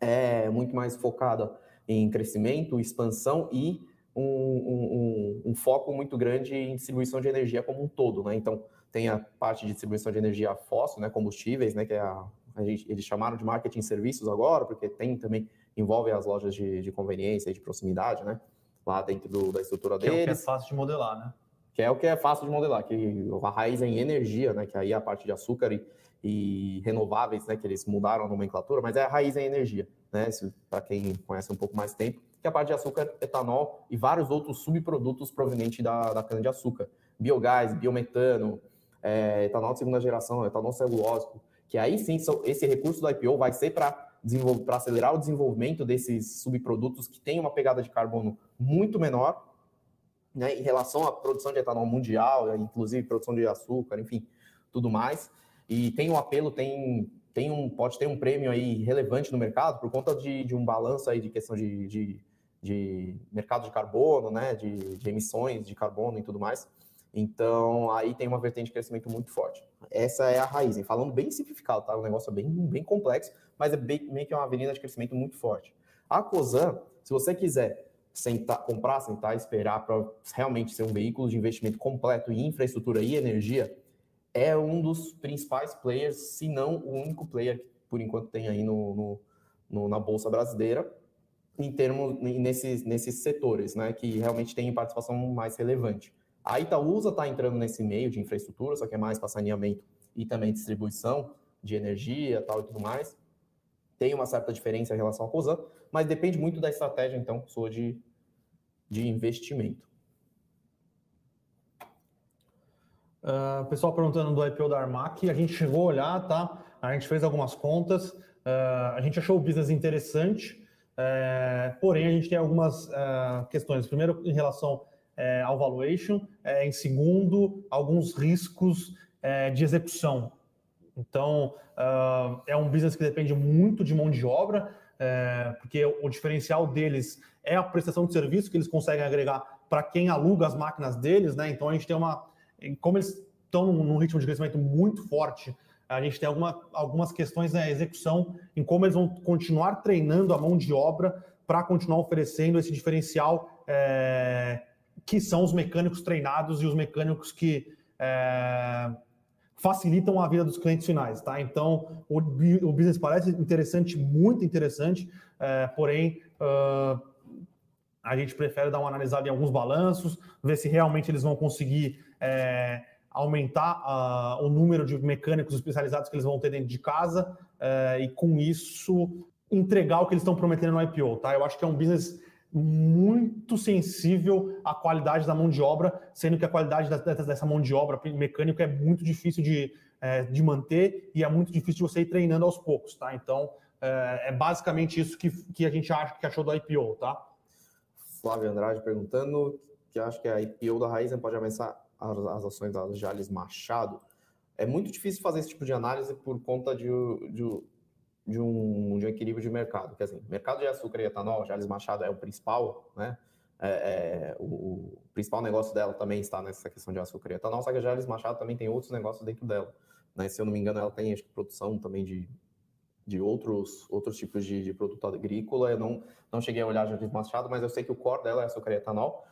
é muito mais focada em crescimento, expansão e um, um, um, um, foco muito grande em distribuição de energia como um todo, né? Então, tem a parte de distribuição de energia fóssil, né, combustíveis, né, que é a, a gente, eles chamaram de marketing serviços agora, porque tem também envolve as lojas de, de conveniência e de proximidade, né? Lá dentro do, da estrutura deles. Que é o que é fácil de modelar, né? Que é o que é fácil de modelar, que a raiz é em energia, né? Que aí é a parte de açúcar e, e renováveis, né? Que eles mudaram a nomenclatura, mas é a raiz em energia, né? Para quem conhece um pouco mais tempo, que é a parte de açúcar, etanol e vários outros subprodutos provenientes da, da cana-de-açúcar. Biogás, biometano, é, etanol de segunda geração, etanol celulósico, que aí sim esse recurso do IPO vai ser para para acelerar o desenvolvimento desses subprodutos que têm uma pegada de carbono muito menor, né, em relação à produção de etanol mundial, inclusive produção de açúcar, enfim, tudo mais. E tem um apelo, tem, tem um, pode ter um prêmio aí relevante no mercado por conta de, de um balanço aí de questão de, de, de mercado de carbono, né, de, de emissões de carbono e tudo mais. Então, aí tem uma vertente de crescimento muito forte. Essa é a raiz. falando bem simplificado, tá? O negócio é bem, bem complexo, mas é bem, meio que uma avenida de crescimento muito forte. A Cosan, se você quiser sentar, comprar, sentar, esperar para realmente ser um veículo de investimento completo em infraestrutura e energia, é um dos principais players, se não o único player que por enquanto tem aí no, no, no na Bolsa Brasileira, em termos nesses, nesses setores, né, que realmente tem participação mais relevante. A Itaúsa está entrando nesse meio de infraestrutura, só que é mais para saneamento e também distribuição de energia tal e tudo mais. Tem uma certa diferença em relação ao COSAN, mas depende muito da estratégia, então, sua de, de investimento. Uh, pessoal perguntando do IPO da Armac, a gente chegou a olhar, tá? A gente fez algumas contas, uh, a gente achou o business interessante, uh, porém a gente tem algumas ah, questões. Primeiro, em relação é, ao valuation, é, em segundo, alguns riscos é, de execução. Então, uh, é um business que depende muito de mão de obra, é, porque o diferencial deles é a prestação de serviço que eles conseguem agregar para quem aluga as máquinas deles, né? Então, a gente tem uma. Como eles estão num, num ritmo de crescimento muito forte, a gente tem alguma, algumas questões na execução em como eles vão continuar treinando a mão de obra para continuar oferecendo esse diferencial é, que são os mecânicos treinados e os mecânicos que é, facilitam a vida dos clientes finais, tá? Então, o, o business parece interessante, muito interessante, é, porém, uh, a gente prefere dar uma analisada em alguns balanços, ver se realmente eles vão conseguir é, aumentar uh, o número de mecânicos especializados que eles vão ter dentro de casa é, e, com isso, entregar o que eles estão prometendo no IPO, tá? Eu acho que é um business muito sensível à qualidade da mão de obra, sendo que a qualidade dessa mão de obra mecânica é muito difícil de, é, de manter e é muito difícil de você ir treinando aos poucos, tá? Então, é, é basicamente isso que, que a gente acha que achou do IPO, tá? Flávio Andrade perguntando que acho que a IPO da Raizen pode avançar as, as ações da Jales Machado. É muito difícil fazer esse tipo de análise por conta de, de de um, de um equilíbrio de mercado. Quer dizer, mercado de açúcar e etanol, Jales Machado é o principal, né? É, é, o, o, principal negócio dela também está nessa questão de açúcar e etanol, só que a Jales Machado também tem outros negócios dentro dela. Né? Se eu não me engano, ela tem acho, produção também de, de outros, outros tipos de, de produto agrícola. Eu não, não cheguei a olhar a Jales Machado, mas eu sei que o core dela é açúcar e etanol.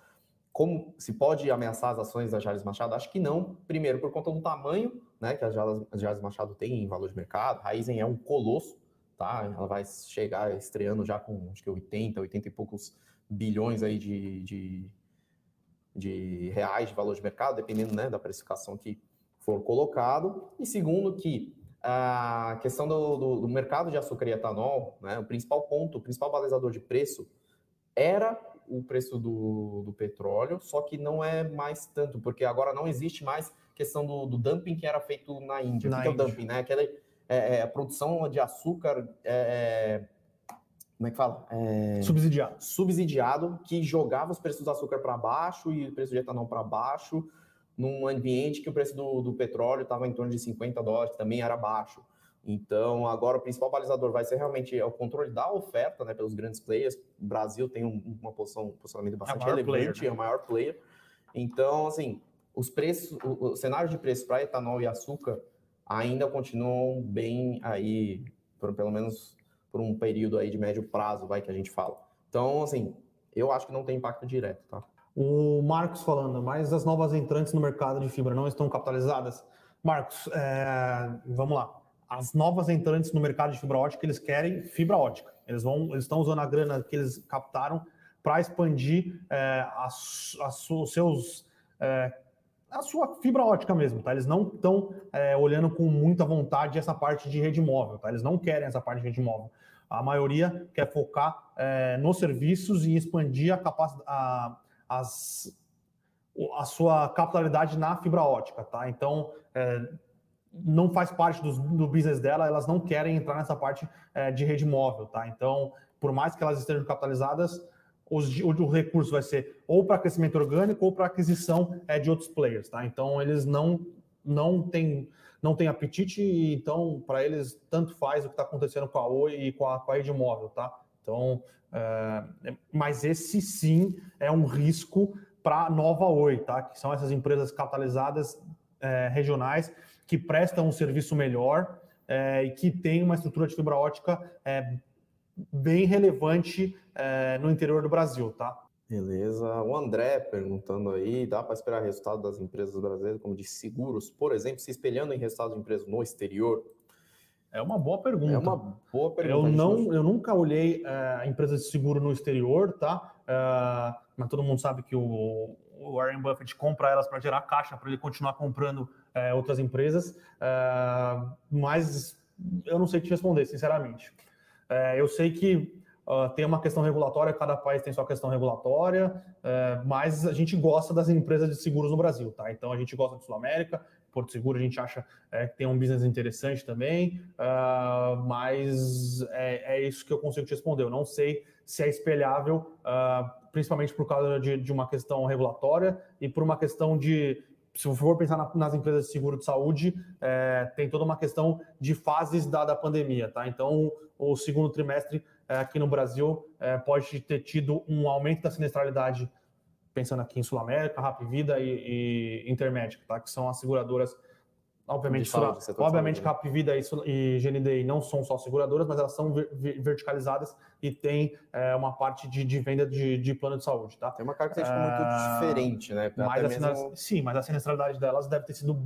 como se pode ameaçar as ações da Jales Machado? Acho que não. Primeiro, por conta do tamanho né, que a Jales, a Jales Machado tem em valor de mercado. A Raizen é um colosso, tá? Ela vai chegar estreando já com acho que 80, 80 e poucos bilhões aí de, de, de reais de valor de mercado, dependendo né, da precificação que for colocado. E segundo, que a questão do, do, do mercado de açúcar e etanol, né, o principal ponto, o principal balizador de preço era o preço do, do petróleo, só que não é mais tanto, porque agora não existe mais questão do, do dumping que era feito na Índia. Na o que, é o dumping? Né? É, é, a produção de açúcar. É, é como é que fala? É, subsidiado. Subsidiado, que jogava os preços do açúcar para baixo e o preço de etanol para baixo, num ambiente que o preço do, do petróleo estava em torno de 50 dólares, que também era baixo. Então, agora o principal balizador vai ser realmente o controle da oferta né, pelos grandes players. O Brasil tem um, uma posição, um posicionamento bastante é relevante, player, né? é o maior player. Então, assim, os preços, o, o cenário de preço para etanol e açúcar ainda continuam bem aí, por, pelo menos por um período aí de médio prazo, vai que a gente fala. Então, assim, eu acho que não tem impacto direto, tá? O Marcos falando, mas as novas entrantes no mercado de fibra não estão capitalizadas? Marcos, é, vamos lá as novas entrantes no mercado de fibra ótica, eles querem fibra ótica. Eles vão, eles estão usando a grana que eles captaram para expandir é, as, as, os seus é, a sua fibra ótica mesmo, tá? Eles não estão é, olhando com muita vontade essa parte de rede móvel, tá? Eles não querem essa parte de rede móvel. A maioria quer focar é, nos serviços e expandir a capacidade, as, a sua capitalidade na fibra ótica, tá? Então, é, não faz parte do, do business dela, elas não querem entrar nessa parte é, de rede móvel, tá? Então, por mais que elas estejam capitalizadas, o, recurso vai ser ou para crescimento orgânico ou para aquisição é, de outros players, tá? Então, eles não não têm não tem apetite, então para eles tanto faz o que está acontecendo com a Oi e com a, com a rede móvel, tá? Então, é, mas esse sim é um risco para a nova Oi, tá? Que são essas empresas capitalizadas é, regionais que prestam um serviço melhor é, e que tem uma estrutura de fibra ótica é, bem relevante é, no interior do Brasil, tá? Beleza. O André perguntando aí, dá para esperar resultado das empresas brasileiras, como de seguros, por exemplo, se espelhando em resultados de empresas no exterior? É uma boa pergunta. É uma boa pergunta. Eu, não, eu nunca olhei uh, empresas de seguro no exterior, tá? Uh, mas todo mundo sabe que o, o Warren Buffett compra elas para gerar caixa, para ele continuar comprando é, outras empresas, é, mas eu não sei te responder, sinceramente. É, eu sei que uh, tem uma questão regulatória, cada país tem sua questão regulatória, é, mas a gente gosta das empresas de seguros no Brasil, tá? Então a gente gosta de Sul América, Porto Seguro a gente acha é, que tem um business interessante também, uh, mas é, é, isso que eu consigo te responder. Eu não sei se é espelhável, uh, principalmente por causa de, de, uma questão regulatória e por uma questão de se for pensar na, nas empresas de seguro de saúde, é, tem toda uma questão de fases da, da pandemia, tá? Então, o segundo trimestre é, aqui no Brasil é, pode ter tido um aumento da sinistralidade, pensando aqui em Sul América, Rap Vida e, e Intermédica, tá? Que são as seguradoras Obviamente, saúde, obviamente que a Vida e GNDI não são só seguradoras, mas elas são verticalizadas e tem é, uma parte de, de venda de, de, plano de saúde, tá? Tem uma característica é, muito diferente, né? Mas mesmo... Sim, mas a sinistralidade delas deve ter sido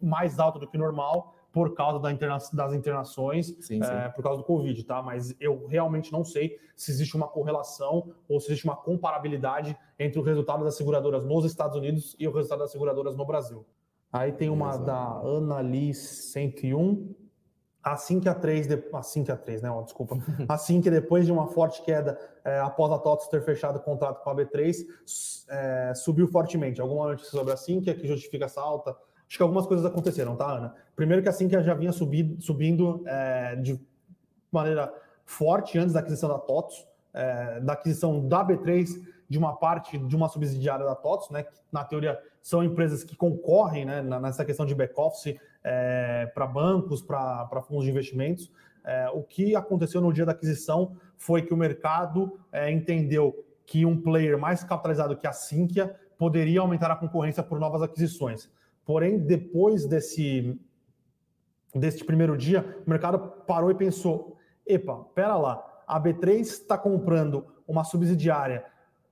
mais alta do que normal por causa da interna das internações, sim, sim. É, por causa do Covid, tá? Mas eu realmente não sei se existe uma correlação ou se existe uma comparabilidade entre o resultado das seguradoras nos Estados Unidos e o resultado das seguradoras no Brasil. Aí tem uma Exato. da Annalise 101. Assim que a 3, assim que a 3, né? Oh, desculpa. assim que depois de uma forte queda, é, após a TOTS ter fechado o contrato com a B3, é, subiu fortemente. Alguma notícia sobre a Sinqia que justifica essa alta? Acho que algumas coisas aconteceram, tá, Ana? Primeiro que a Sinqia já vinha subindo, subindo é, de maneira forte antes da aquisição da TOTS, é, da aquisição da B3 de uma parte de uma subsidiária da TOTS, né, que na teoria são empresas que concorrem né, nessa questão de back-office é, para bancos, para fundos de investimentos. É, o que aconteceu no dia da aquisição foi que o mercado é, entendeu que um player mais capitalizado que a Sinqia poderia aumentar a concorrência por novas aquisições. Porém, depois desse, desse primeiro dia, o mercado parou e pensou: epa, pera lá, a B3 está comprando uma subsidiária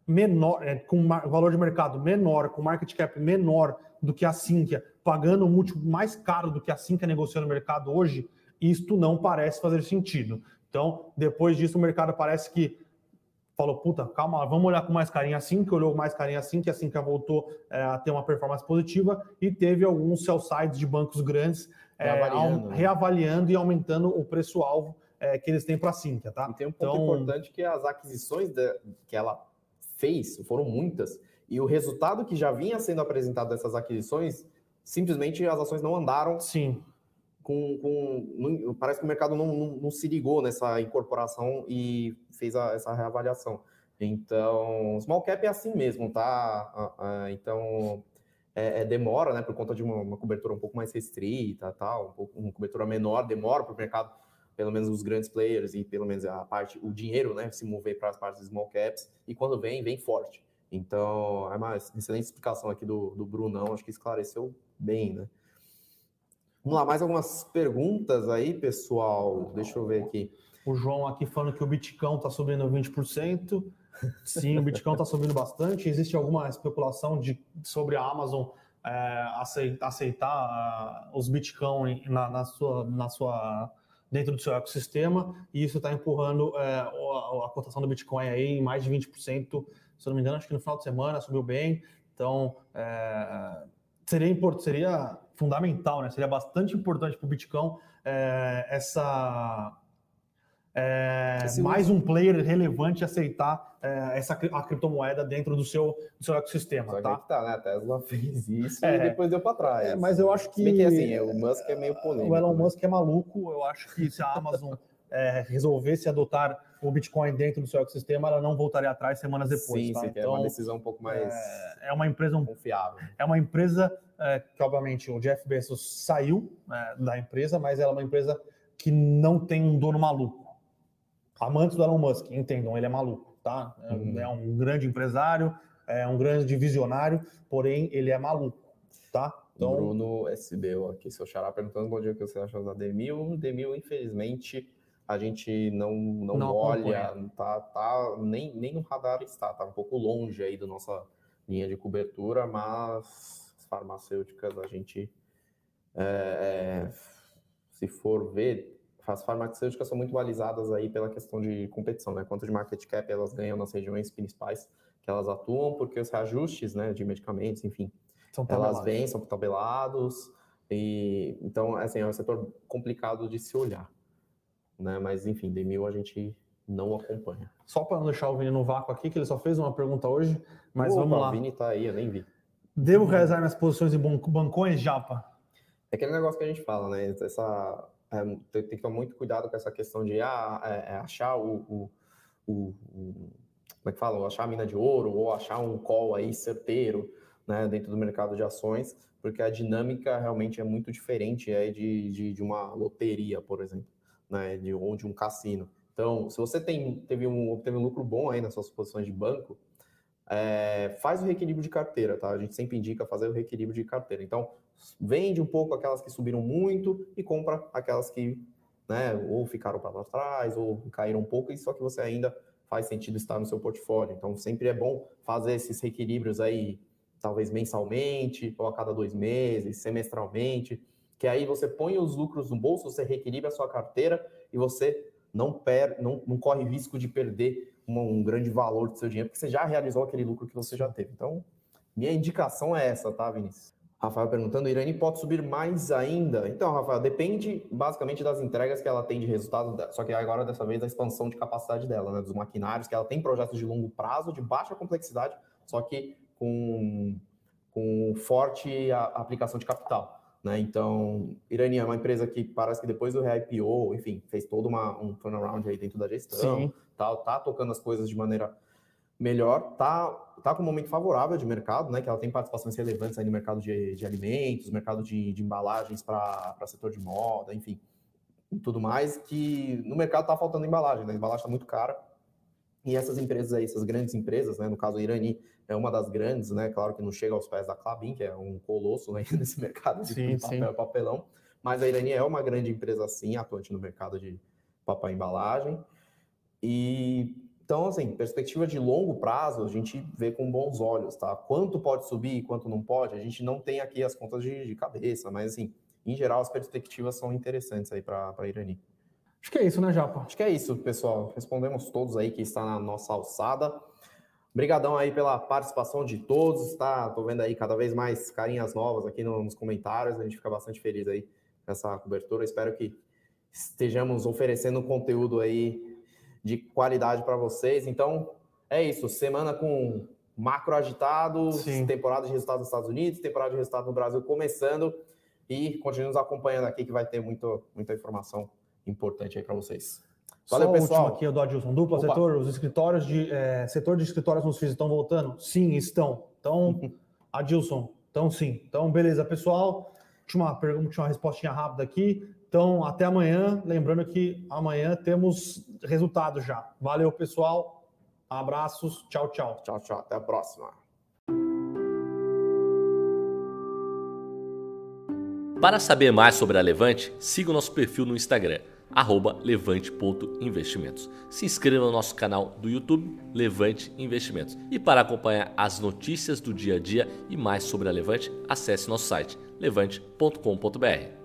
menor, é, com valor de mercado menor, com market cap menor do que a Sinqia, pagando um múltiplo mais caro do que a Sinqia negociando no mercado hoje, isto não parece fazer sentido. Então, depois disso, o mercado parece que falou, puta, calma, vamos olhar com mais carinho assim, que olhou mais carinho assim, que assim que voltou é, a ter uma performance positiva e teve alguns sell sides de bancos grandes é, reavaliando, né? reavaliando e aumentando o preço-alvo é, que eles têm para a Sinqia, tá? E tem um ponto então... importante que as aquisições de, que ela fez, foram muitas, e o resultado que já vinha sendo apresentado dessas aquisições, simplesmente as ações não andaram. Sim. Com, com parece que o mercado não, não, não, se ligou nessa incorporação e fez a, essa reavaliação. Então, small cap é assim mesmo, tá? Então, é, é, demora, né, por conta de uma, uma, cobertura um pouco mais restrita, tal, um pouco, uma cobertura menor, demora para o mercado, pelo menos os grandes players e pelo menos a parte, o dinheiro, né, se mover para as partes small caps. E quando vem, vem forte. Então, é uma excelente explicação aqui do, do Brunão, acho que esclareceu bem, né? Vamos lá, mais algumas perguntas aí, pessoal. Deixa eu ver aqui. O João aqui falando que o Bitcoin está subindo 20%. Sim, o Bitcoin está subindo bastante. Existe alguma especulação de, sobre a Amazon é, aceitar, aceitar uh, os Bitcoin na, na, sua, na sua, dentro do seu ecossistema e isso está empurrando é, a, a, cotação do Bitcoin aí em mais de 20% se não me engano, acho que no final de semana subiu bem. Então, é, seria, seria fundamental, né? seria bastante importante para o Bitcoin é, essa. É, mais um player relevante aceitar é, essa a criptomoeda dentro do seu, do seu ecossistema. Só tá? Que tá, né? A Tesla fez isso é, e depois deu para trás. É, mas eu acho que. que assim, o Musk é meio polêmico. O Elon né? Musk é maluco. Eu acho que se a Amazon é, resolvesse adotar o Bitcoin dentro do seu ecossistema, ela não voltaria atrás semanas depois. Sim, tá? sim, então, é uma então, decisão um pouco mais é, é uma empresa um, confiável. É uma empresa é, que, obviamente, o Jeff Bezos saiu é, da empresa, mas ela é uma empresa que não tem um dono maluco. Amantes do Elon Musk, entendam, ele é maluco, tá? É, uhum. é um grande empresário, é um grande visionário, porém ele é maluco, tá? Então... Bruno SBO aqui, seu xará, perguntando bom dia o que você acha da Demil. Demil, infelizmente, a gente não, não, não olha, tá, tá, nem, nem no radar está, tá um pouco longe aí da nossa linha de cobertura, mas as farmacêuticas a gente, é, é, se for ver, as farmacêuticas são muito balizadas aí pela questão de competição, né? Quanto de market cap elas ganham nas regiões principais que elas atuam, porque os reajustes, né, de medicamentos, enfim, elas vêm, são tabelados, e então, assim, é um setor complicado de se olhar né? Mas enfim, Demil a gente não acompanha. Só para não deixar o Vini no vácuo aqui, que ele só fez uma pergunta hoje, mas Opa, vamos lá. O Vini tá aí, eu nem vi. Devo realizar minhas posições em bancões, Japa? É aquele negócio que a gente fala, né? Essa, tem, tem, que tomar muito cuidado com essa questão de ah, é, é achar o, o, o, Como é que fala? Achar a mina de ouro ou achar um call aí certeiro né, dentro do mercado de ações, porque a dinâmica realmente é muito diferente é, de, de, de uma loteria, por exemplo né, de, ou de um cassino. Então, se você tem, teve, um, teve um lucro bom aí nas suas posições de banco, é, faz o reequilíbrio de carteira, tá? A gente sempre indica fazer o reequilíbrio de carteira. Então, vende um pouco aquelas que subiram muito e compra aquelas que, né, ou ficaram para trás, ou caíram um pouco, e só que você ainda faz sentido estar no seu portfólio. Então, sempre é bom fazer esses reequilíbrios aí, talvez mensalmente, ou a cada dois meses, semestralmente, que aí você põe os lucros no bolso, você reequilibra a sua carteira e você não, per, não, não corre risco de perder um, um grande valor do seu dinheiro, porque você já realizou aquele lucro que você já teve. Então, minha indicação é essa, tá, Vinícius? Rafael perguntando, Irani pode subir mais ainda? Então, Rafael, depende basicamente das entregas que ela tem de resultado, só que agora dessa vez a expansão de capacidade dela, né, dos maquinários, que ela tem projetos de longo prazo, de baixa complexidade, só que com, com forte aplicação de capital. Né? Então, Irani é uma empresa que parece que depois do re-IPO, enfim, fez todo uma, um turnaround aí dentro da gestão, tá, tá tocando as coisas de maneira melhor, tá, tá com um momento favorável de mercado, né? Que ela tem participações relevantes aí no mercado de, de alimentos, mercado de, de embalagens para setor de moda, enfim, tudo mais, que no mercado tá faltando embalagem, né? A embalagem tá muito cara. E essas empresas aí, essas grandes empresas, né? No caso, a Irani é uma das grandes, né? Claro que não chega aos pés da Clabin, que é um colosso né, nesse mercado de sim, papel e papelão, mas a Irani é uma grande empresa sim, atuante no mercado de papel e embalagem. E Então, assim, perspectiva de longo prazo, a gente vê com bons olhos, tá? Quanto pode subir e quanto não pode, a gente não tem aqui as contas de, de cabeça, mas, assim, em geral, as perspectivas são interessantes aí para a Irani. Acho que é isso, né, Japa? Acho que é isso, pessoal. Respondemos todos aí que está na nossa alçada. Obrigadão aí pela participação de todos, tá? Tô vendo aí cada vez mais carinhas novas aqui nos comentários, a gente fica bastante feliz aí nessa cobertura. Espero que estejamos oferecendo conteúdo aí de qualidade para vocês. Então, é isso. Semana com macro agitado, Sim. temporada de resultados nos Estados Unidos, temporada de resultados no Brasil começando. E continuamos acompanhando aqui que vai ter muito, muita informação importante aí para vocês. Valeu, Só pessoal. aqui, do Adilson. Dupla Opa. setor, os escritórios de. É, setor de escritórios nos FIIs estão voltando? Sim, estão. Então, Adilson, então sim. Então, beleza, pessoal. Última pergunta, última respostinha rápida aqui. Então, até amanhã. Lembrando que amanhã temos resultado já. Valeu, pessoal. Abraços. Tchau, tchau. Tchau, tchau. Até a próxima. Para saber mais sobre a Levante, siga o nosso perfil no Instagram, levante.investimentos. Se inscreva no nosso canal do YouTube, Levante Investimentos. E para acompanhar as notícias do dia a dia e mais sobre a Levante, acesse nosso site levante.com.br.